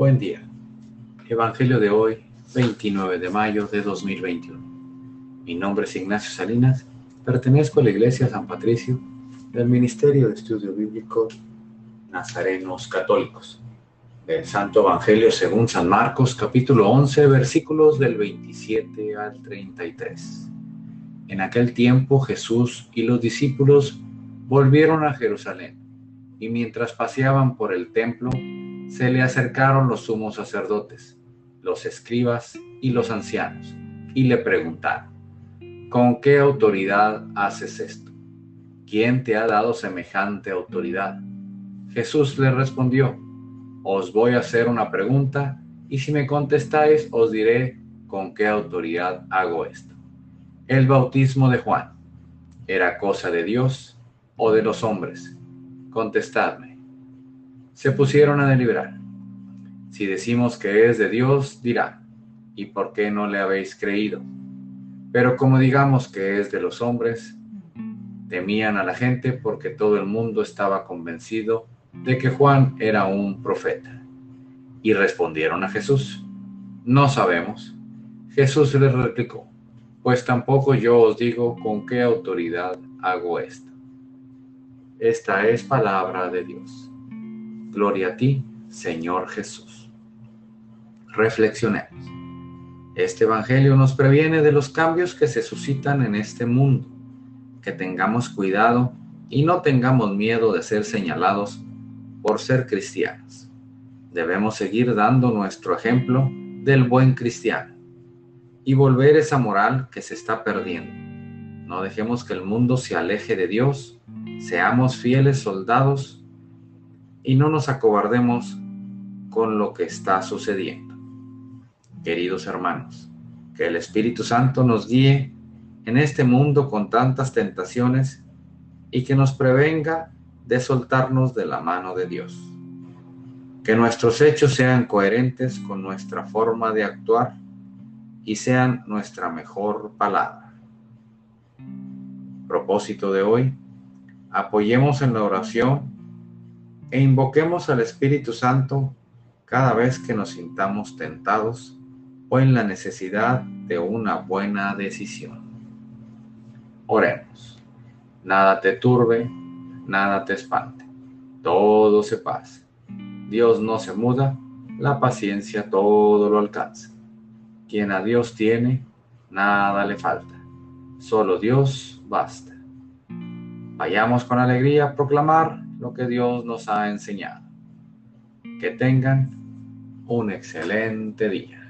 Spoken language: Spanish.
Buen día. Evangelio de hoy, 29 de mayo de 2021. Mi nombre es Ignacio Salinas, pertenezco a la Iglesia San Patricio del Ministerio de Estudio Bíblico Nazarenos Católicos. Del Santo Evangelio según San Marcos, capítulo 11, versículos del 27 al 33. En aquel tiempo Jesús y los discípulos volvieron a Jerusalén, y mientras paseaban por el templo, se le acercaron los sumos sacerdotes, los escribas y los ancianos, y le preguntaron, ¿con qué autoridad haces esto? ¿Quién te ha dado semejante autoridad? Jesús le respondió, os voy a hacer una pregunta, y si me contestáis os diré con qué autoridad hago esto. El bautismo de Juan, ¿era cosa de Dios o de los hombres? Contestadme se pusieron a deliberar. Si decimos que es de Dios, dirá, ¿y por qué no le habéis creído? Pero como digamos que es de los hombres, temían a la gente porque todo el mundo estaba convencido de que Juan era un profeta. Y respondieron a Jesús, no sabemos. Jesús les replicó, pues tampoco yo os digo con qué autoridad hago esto. Esta es palabra de Dios. Gloria a ti, Señor Jesús. Reflexionemos. Este Evangelio nos previene de los cambios que se suscitan en este mundo, que tengamos cuidado y no tengamos miedo de ser señalados por ser cristianos. Debemos seguir dando nuestro ejemplo del buen cristiano y volver esa moral que se está perdiendo. No dejemos que el mundo se aleje de Dios, seamos fieles soldados y no nos acobardemos con lo que está sucediendo. Queridos hermanos, que el Espíritu Santo nos guíe en este mundo con tantas tentaciones y que nos prevenga de soltarnos de la mano de Dios. Que nuestros hechos sean coherentes con nuestra forma de actuar y sean nuestra mejor palabra. Propósito de hoy, apoyemos en la oración e invoquemos al Espíritu Santo cada vez que nos sintamos tentados o en la necesidad de una buena decisión. Oremos. Nada te turbe, nada te espante. Todo se pasa. Dios no se muda, la paciencia todo lo alcanza. Quien a Dios tiene, nada le falta. Solo Dios basta. Vayamos con alegría a proclamar lo que Dios nos ha enseñado. Que tengan un excelente día.